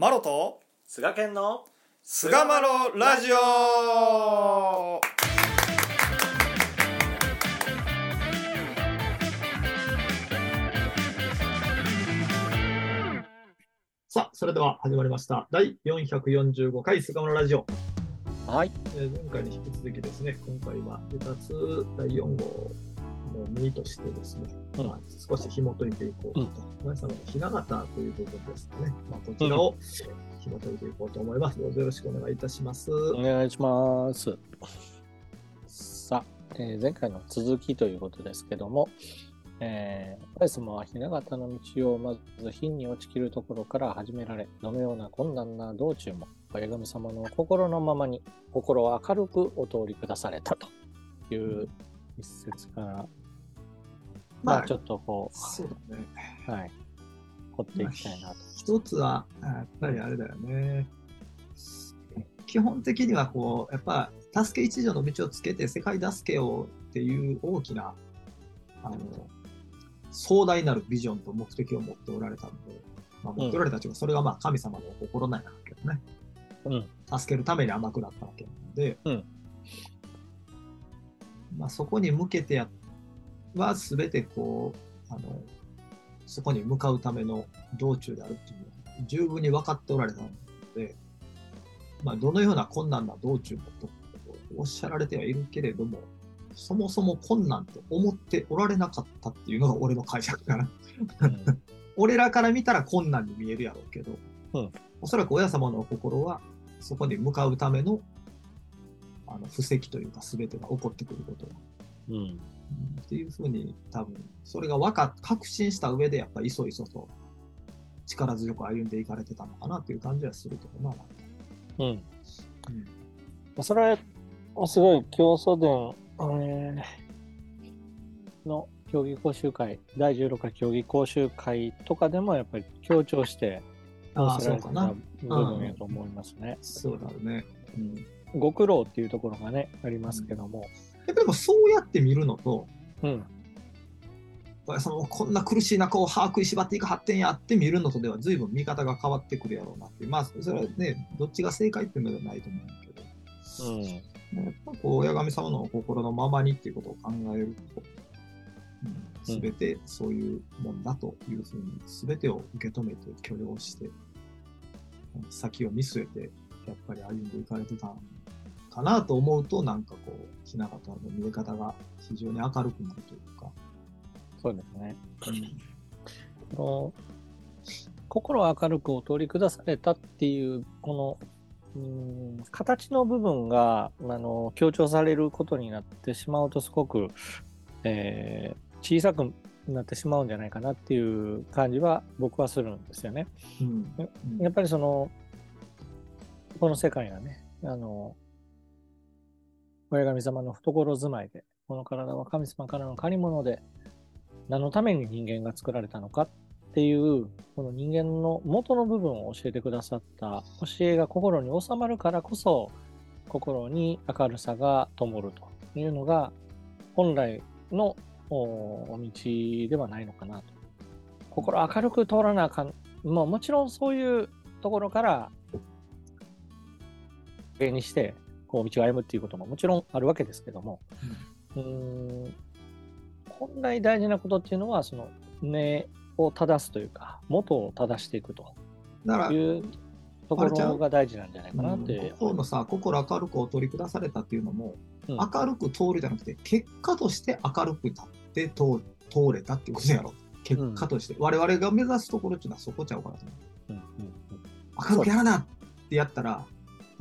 マロと菅健の菅マロラジオさあ、それでは始まりました。第445回菅村ラジオ。はいえー前回に引き続きですね、今回はレタス第4号の2としてですね、うんまあ、少し紐解いていこうと。皆様のひな形という部分ですね。まあ、こちらを紐解いていこうと思います。どうぞよろしくお願いいたします。お願いしますさあ、えー前回の続きということですけどもえー、パイ様は雛形の道をまず貧に落ちきるところから始められ、どのような困難な道中も、親神様の心のままに、心を明るくお通りくだされたという一節から、ままああちょっとこそうだね。う、はい、掘っていきたいなと。一つは、あやっぱりあれだよね。基本的にはこう、やっぱ、助け一条の道をつけて世界助けをっていう大きな、あの、壮大なるビジョンと目的を持っておられたので、まあ、持っておられたというか、それがまあ神様の心なんだけどね。うん、助けるために甘くなったわけなので、うんまあ、そこに向けてやは全てこうあのそこに向かうための道中であるっていうのは十分に分かっておられたので、まあ、どのような困難な道中もとおっしゃられてはいるけれどもそもそも困難と思っておられなかったっていうのが俺の解釈かな。うん。俺らから見たら困難に見えるやろうけど、うん。おそらく親様の心はそこに向かうためのあの布石というか全てが起こってくることうんうんっていうふうに多分それが分かっ確信した上でやっぱりいそいそと力強く歩んでいかれてたのかなという感じはするけどな。うんうんまあそれはすごい競争伝、えーの競技講習会第16回競技講習会とかでもやっぱり強調してあそうかな。部分やと思いますね。そうだね。うん、ご苦労っていうところがねありますけども、やっぱりもそうやって見るのと、うん。そのこんな苦しい中を把握しばっていく発展やって見るのとでは随分見方が変わってくるやろうなっていう。まあそれはねどっちが正解っていうのではないと思うんだけど。うん。やっぱこう親神様の心のままにっていうことを考えると、うん、全てそういうもんだというふうに全てを受け止めて許容してうん先を見据えてやっぱり歩んでいかれてたんかなと思うとなんかこう雛形の見え方が非常に明るくなるというか。そうですね。この心を明るくお通り下されたっていうこのうん形の部分があの強調されることになってしまうとすごく、えー小さくなってしまうんじゃないかなっていう感じは僕はするんですよね。うんうんやっぱりそのこの世界がねあの親神様の懐住まいでこの体は神様からの借り物で何のために人間が作られたのかっていうこの人間の元の部分を教えてくださった教えが心に収まるからこそ心に明るさが灯るというのが本来のお道ではないのかなと。心明るく通らなあかん。まあもちろんそういうところから芸にしてこう道を歩むっていうことももちろんあるわけですけども、うーん本来大事なことっていうのはその根を正すというか元を正していくというところが大事なんじゃないかなってうん、心のさ心明るくお取り下されたっていうのも、うん。明るく通るじゃなくて結果として明るく立って通通れたっていうことやろ。結果として、我々が目指すところっていうのはそこちゃうかなと思う。うんうん。明るくやらなってやったら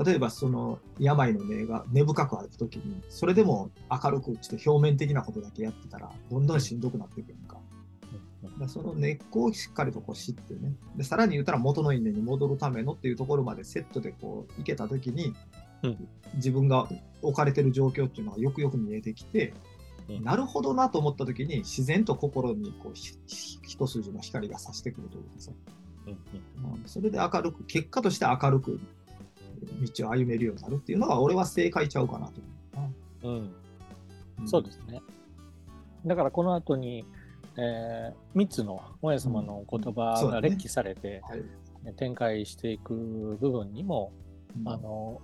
例えばその病の根が根深くある時にそれでも明るくちょっと表面的なことだけやってたらどんどんしんどくなっていくやん。か。その根っこをしっかりとこう知ってね。でさらに言ったら元の稲に戻るためのっていうところまでセットでこういけた時に、うん。自分が置かれてる状況っていうのがよくよく見えてきて、うん。なるほどなと思った時に自然と心にこう一筋の光が差してくるというかさ、うん。うん。うん。それで明るく結果として明るく道を歩めるようになるっていうのが俺は正解ちゃうかなと思うな。うん。ん。そうですね。だからこの後に、えー、3つの親様のお言葉が列記されて、はい。展開していく部分にも、うん。あの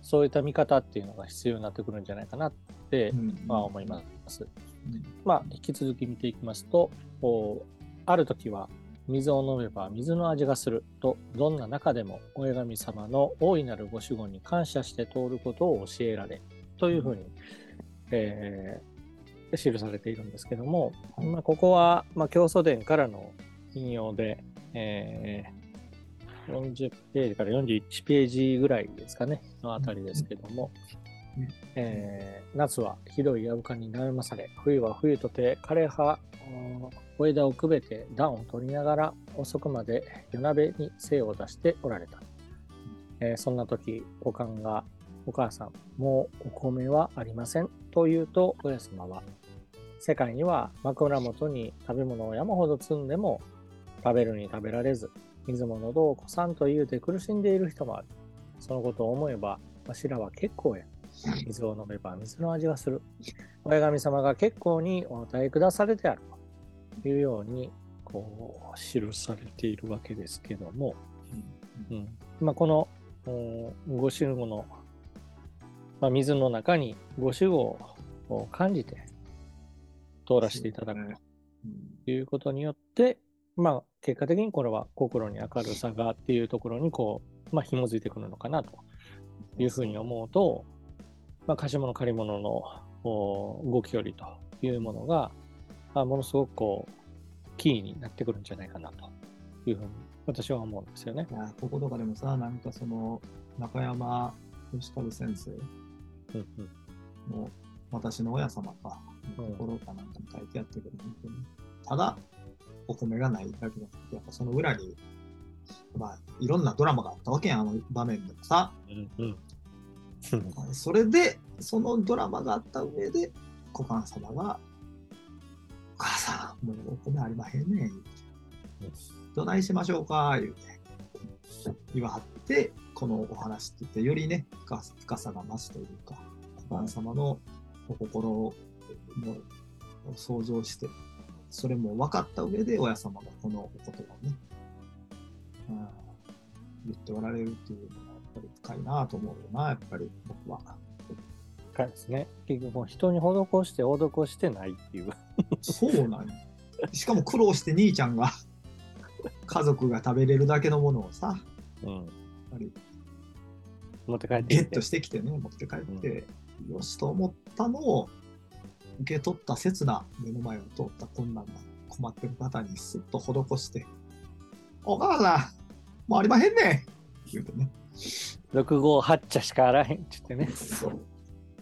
そういった見方っていうのが必要になってくるんじゃないかなって、うん。まあ、思います。うん。まあ、引き続き見ていきますと、ある時は水を飲めば水の味がすると、どんな中でも親神様の大いなるご守護に感謝して通ることを教えられ、というふうに、えー記されているんですけども、はいまあ、ここは、まあ、教祖伝からの引用で、えー40ページから41ページぐらいですかね、のあたりですけども、えー夏はひどい藪かに悩まされ、冬は冬とて枯れ葉、うん小枝をくべて暖を取りながら遅くまで夜鍋に精を出しておられた。えーそんな時、おかんが、お母さん、もうお米はありません。と言うと、親様は、世界には枕元に食べ物を山ほど積んでも、食べるに食べられず、水も喉をこさんと言うて苦しんでいる人もある。そのことを思えば、わしらは結構や。水を飲めば水の味がする。親神様が結構にお与えくだされてある。というように、こう、記されているわけですけども、うん。まあ、このうんご守護の、まあ、水の中にご守護を感じて通らせていただくと。いうことによって、まあ、結果的にこれは心に明るさがっていうところにこう、まあ、紐づいてくるのかなというふうに思うと、まあ、貸物借り物のおご距離というものが、まあ、ものすごくこうキーになってくるんじゃないかなというふうに私は思うんですよね。こことかでもさ、なんかその、中山義和先生。うんうん。の私の親様か、うん。ところかなんかに書いてあったけど、本当にただ、お米がないだけじゃなくて、やっぱその裏に、まあ、いろんなドラマがあったわけやん、あの場面でもさ。うんうんそれで、そのドラマがあった上で、股間様が、お母さん、もうお米ありまへんねん。どないしましょうか、言うて。言わはって、このお話って言って、よりね、深深さが増すというか、股間様のお心を想像して、それも分かった上で、親様がこのお言葉をね、うん、言っておられるっていうぱり深いなと思うよな、やっぱり僕は。深いですね。結局もう人に施して施してないっていう。そうなんよしかも苦労して兄ちゃんが、家族が食べれるだけのものをさ、うん、やっぱり持って帰ってゲット。してきてね、持って帰って、よしと思ったのを受け取った刹那、目の前を通った困難な困ってる方にスッと施して、お母さん、もうありまへんねん言うてね。6号8茶しかあらへんって言ってね。そう。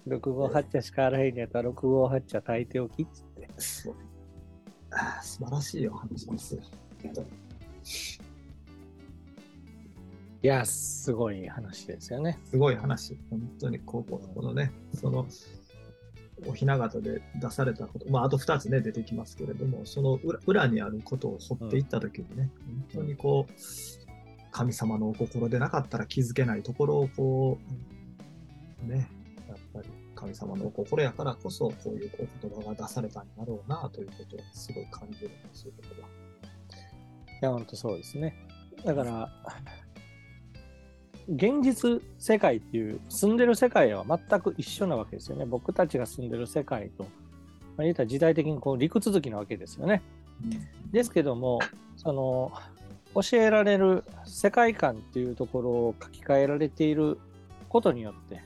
6号8茶しかあらへんやったら6号8茶炊いておきっつって。ああ素晴らしいお話ですよ。いや、すごい話ですよね。すごい話。本当にこここのね、その、おひな形で出されたこと、まあ、あと2つね、出てきますけれども、その裏裏にあることを掘っていったときにね、本当にこう、神様のお心でなかったら気づけないところをこう、ね、やっぱり神様のお心やからこそ、こういうお言葉が出されたんだろうなということをすごい感じるんですよ、僕は。いや、ほんとそうですね。だから、現実世界っていう、住んでる世界は全く一緒なわけですよね。僕たちが住んでる世界と、まあ、言ったら時代的にこう陸続きなわけですよね。ですけども、その、教えられる世界観っていうところを書き換えられていることによって、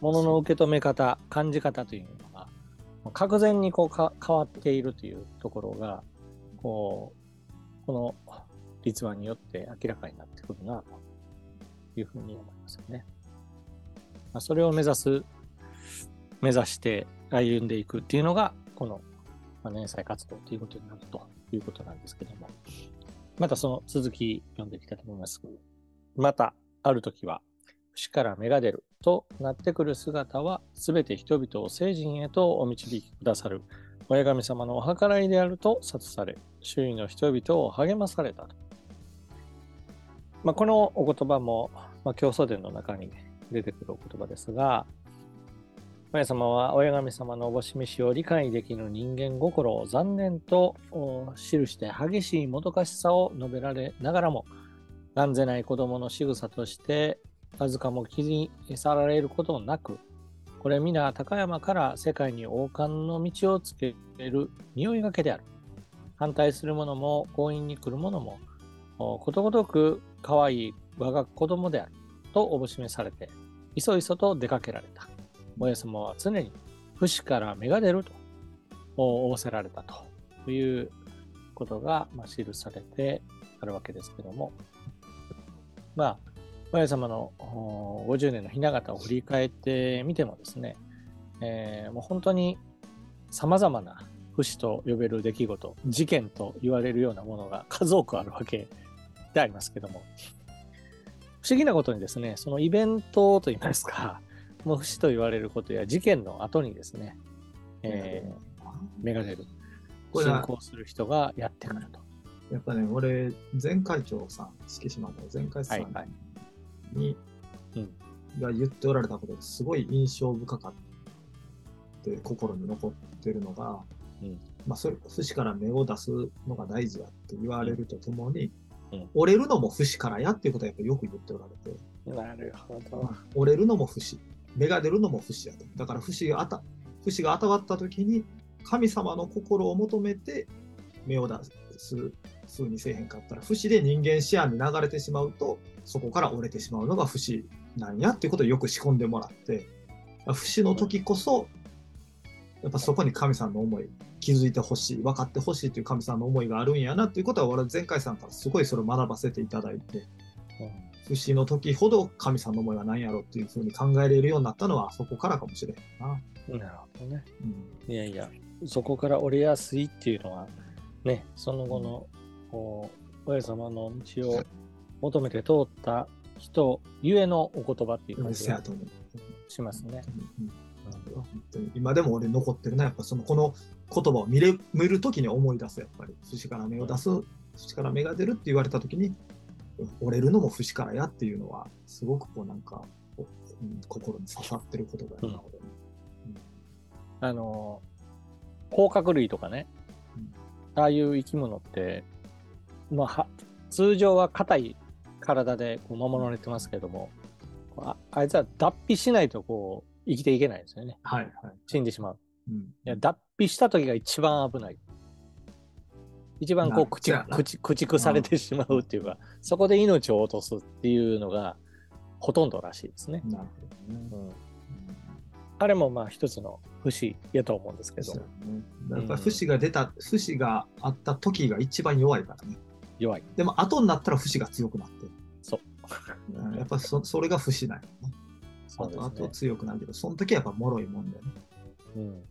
ものの受け止め方、感じ方というのが、確然にこうか変わっているというところが、こう、この立話によって明らかになってくるな、というふうに思いますよね。まあ、それを目指す、目指して歩んでいくっていうのが、この、まあ、連載活動ということになるということなんですけども、またその続き読んでいきたいと思います。また、ある時は、死から芽が出るとなってくる姿は、すべて人々を聖人へとお導きくださる親神様のお計らいであると諭され、周囲の人々を励まされた。まあ、このお言葉も、まあ、教祖伝の中に出てくるお言葉ですが、親様は親神様のお示しを理解できぬ人間心を残念と記して激しいもどかしさを述べられながらも、断ぜない子供の仕草として、わずかも気にさられることなく、これ皆高山から世界に王冠の道をつける匂いがけである。反対する者も強引に来る者も、ことごとく可愛い我が子供である。とおぼしめされて、いそいそと出かけられた。親様は常に不死から芽が出ると仰せられたということが、記されてあるわけですけども、まあ、親様の50年の雛形を振り返ってみてもですね、えーもう本当に様々な不死と呼べる出来事、事件と言われるようなものが数多くあるわけでありますけども、不思議なことにですね、そのイベントといいますか、もう不死と言われることや事件の後にですね、えー、芽が出る、これは信仰する人がやってくると。やっぱね、俺、前会長さん、敷島の前会長さんはいはい。に、うんが言っておられたことですごい印象深かって心に残ってるのが、うん。まあ、それ、不死から芽を出すのが大事やって言われるとともに、うん。折れるのも不死からやっていうことはやっぱよく言っておられて、なるほど。折れるのも不死、芽が出るのも不死やと。だから不死があた、不死が当たった時に、神様の心を求めて芽を出す風にせえへんかったら、不死で人間視野に流れてしまうと、そこから折れてしまうのが不死なんやっていうことをよく仕込んでもらって、不死の時こそ、やっぱそこに神様の思い、気づいてほしい、分かってほしいという神様の思いがあるんやなっていうことは、俺は前回さんからすごいそれを学ばせていただいて、不死の時ほど神様の思いは何やろっていうふうに考えれるようになったのはそこからかもしれへんな。なるほどね。うん。いやいや、そこから折れやすいっていうのは、ね、その後の、こう親様の道を求めて通った人ゆえのお言葉っていう感じが。しますね。今でも俺残ってるな、やっぱそのこの言葉を見れ見るときに思い出す、やっぱり。節から芽を出す、節から芽が出るって言われたときに、折れるのも節からやっていうのは、すごくこうなんか、心に刺さってる言葉やな、うんあの、甲殻類とかねうん、ああいう生き物って、まあは、通常は硬い体でこう守られてますけども、ああいつは脱皮しないとこう生きていけないですよね。はいはい。死んでしまう。うんいや脱皮した時が一番危ない。一番こなう駆逐駆逐されてしまうっていうか、そこで命を落とすっていうのがほとんどらしいですね。なるほどね。うん、あれもまあ一つの節やと思うんですけどね。やっぱり節が出た、節があった時が一番弱いからね。弱い。でも後になったら節が強くなってる。そう。うんやっぱそそれが節なんよね。そうねあとあと強くなるけど、その時はやっぱ脆いもんだよね。うん。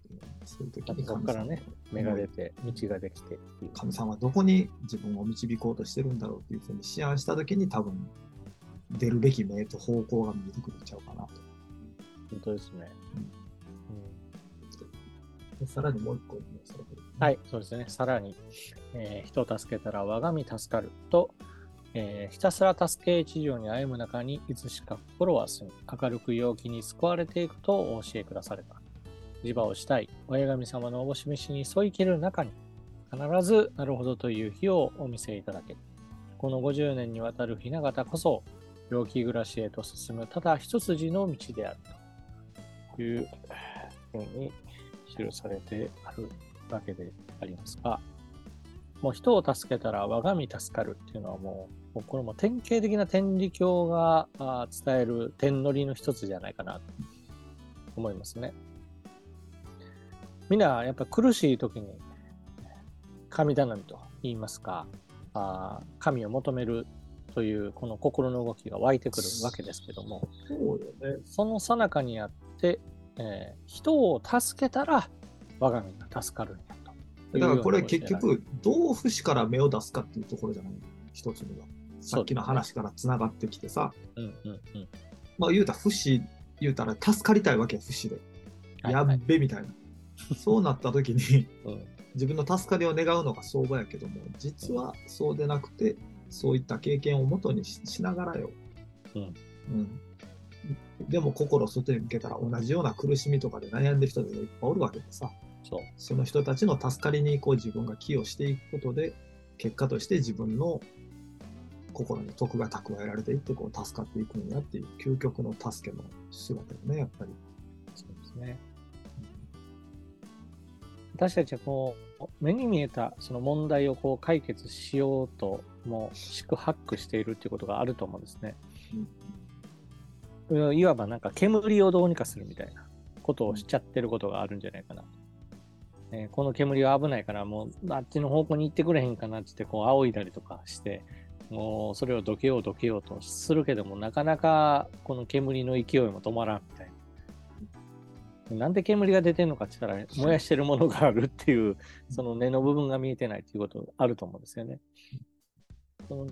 そういう時にそこからね、芽が出て、道ができて。神様はどこに自分を導こうとしてるんだろうっていうふうに思案した時に多分出るべき目と方向が見えてくるんちゃうかなと。本当ですね。でさらにもう一個言いましたけど、はい、そうですね。さらに、えー人を助けたら我が身助かると、えーひたすら助け地上に歩む中にいつしか心は澄み、明るく陽気に救われていくとお教えくだされた。自場をしたい、親神様のおぼし飯に添い切る中に、必ずなるほどという日をお見せいただける。この50年にわたる雛形こそ、陽気暮らしへと進むただ一筋の道であるというふうに記されてあるわけでありますが、もう人を助けたら我が身助かるっていうのはもう、これも典型的な天理教が伝える天乗りの一つじゃないかなと思いますね。みんなやっぱ苦しい時に神頼みと言いますか、あー神を求めるというこの心の動きが湧いてくるわけですけども、そね。その最中にあって、えー人を助けたら我が身が助かるんやと。だからこれ結局、どう節から芽を出すかっていうところじゃない一つには。さっきの話からつながってきてさ。うんうんうん。まあ言うたら節、言うたら助かりたいわけや、節で。やっはいはいべみたいな。そうなった時に、うん自分の助かりを願うのが相場やけども、実はそうでなくて、そういった経験をもとにししながらよ。うんうんでも心を外に向けたら同じような苦しみとかで悩んでる人がいっぱいおるわけでさ、そう。その人たちの助かりにこう自分が寄与していくことで、結果として自分の心に徳が蓄えられていって、こう、助かっていくんやっていう、究極の助けの姿よね、やっぱり。そうですね。私たちはこう、目に見えたその問題をこう解決しようと、もう、四苦八苦しているっていうことがあると思うんですね。いわばなんか煙をどうにかするみたいなことをしちゃってることがあるんじゃないかなと。えーこの煙は危ないからもうあっちの方向に行ってくれへんかなって言ってこう仰いだりとかしてもうそれをどけようどけようとするけどもなかなかこの煙の勢いも止まらんみたいな。なんで煙が出てるのかって言ったら燃やしてるものがあるっていうその根の部分が見えてないっていうことあると思うんですよね。その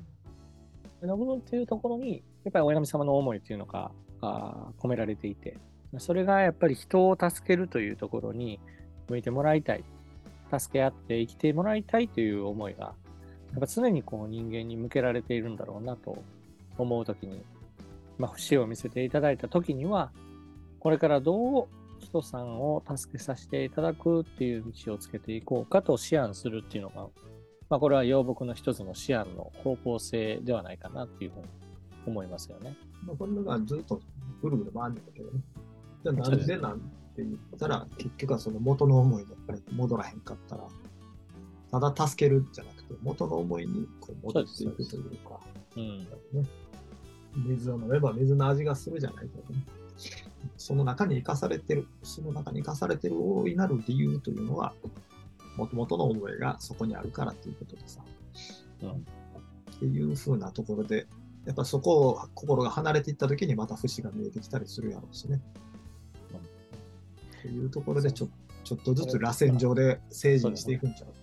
根の部分っていうところにやっぱり親神様の思いっていうのが込められていてそれがやっぱり人を助けるというところに向いてもらいたい助け合って生きてもらいたいという思いがやっぱ常にこう人間に向けられているんだろうなと思うときに、まあ、節を見せていただいたときにはこれからどう人さんを助けさせていただくっていう道をつけていこうかと思案するっていうのが、まあ、これは養木の一つの思案の方向性ではないかなっていうふうに思いますよね。まあ、これがずっとぐるぐる回るんだけどね。じゃあなんでなんて言ったら、結局はその元の思いにやっぱり戻らへんかったら、ただ助けるじゃなくて、元の思いにこう戻っていくというか、うん。ね、水を飲めば水の味がするじゃないけどね。その中に生かされてる、その中に生かされてる大いなる理由というのは、もともとの思いがそこにあるからということでさ。うんっていうふうなところで、やっぱそこを心が離れていった時にまた節が見えてきたりするやろうしね。っていうところでちょちょっとずつ螺旋状で成人していくんちゃう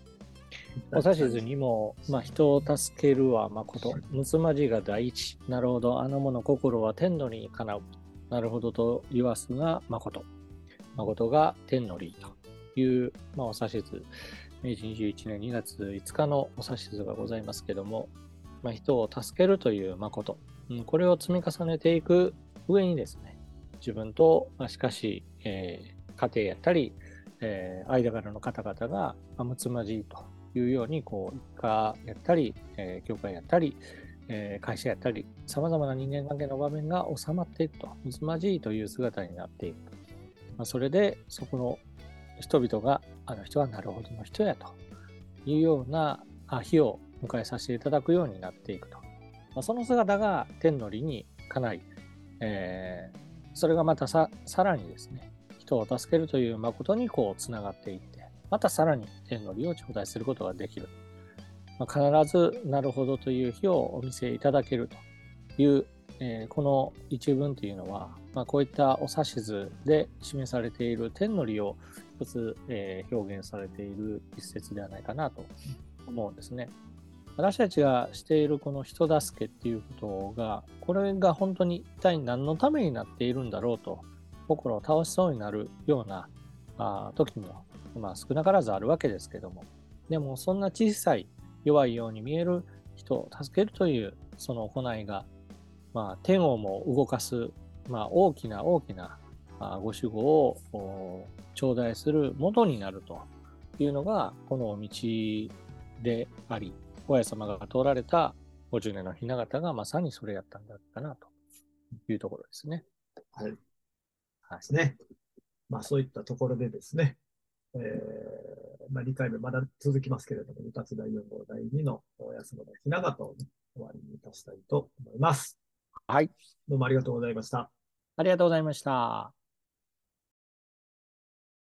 お指図にも、まあ、人を助けるは誠。むつまじが第一。なるほど。あの者心は天の理にかなう。なるほどと言わすが誠。誠が天の理という、まあ、お指図。明治21年2月5日のお指図がございますけども、まあ、人を助けるという誠。これを積み重ねていく上にですね、自分と、まあ、しかし、えー家庭やったり、えー間柄の方々が、まあ、むつまじいというように、こう、一家やったり、えー教会やったり、えー会社やったり、様々な人間関係の場面が収まっていくと、むつまじいという姿になっていく。まあ、それで、そこの人々が、あの人はなるほどの人やというような日を迎えさせていただくようになっていくと。まあ、その姿が天の理にかない、えーそれがまたささらにですね、人を助けるという誠にこうつながっていって、またさらに天の利を頂戴することができる。まあ、必ずなるほどという日をお見せいただけるという、えーこの一文というのは、まあ、こういったお指図で示されている天の利を一つ、えー表現されている一節ではないかなと思うんですね。私たちがしているこの人助けっていうことが、これが本当に一体何のためになっているんだろうと、心を倒しそうになるようなあ時も、まあ、少なからずあるわけですけども、でもそんな小さい弱いように見える人を助けるというその行いが、まあ、天をも動かす、まあ、大きな大きなご守護を頂戴する元になるというのが、この道であり、親様が通られた50年の雛形がまさにそれやったんだかなというところですね。はい。はい。すね。まあそういったところでですね、えー、まあ2回目まだ続きますけれども、二つ第4号第2のお休みのひな形を、ね、終わりにいたしたいと思います。はい。どうもありがとうございました。ありがとうございました。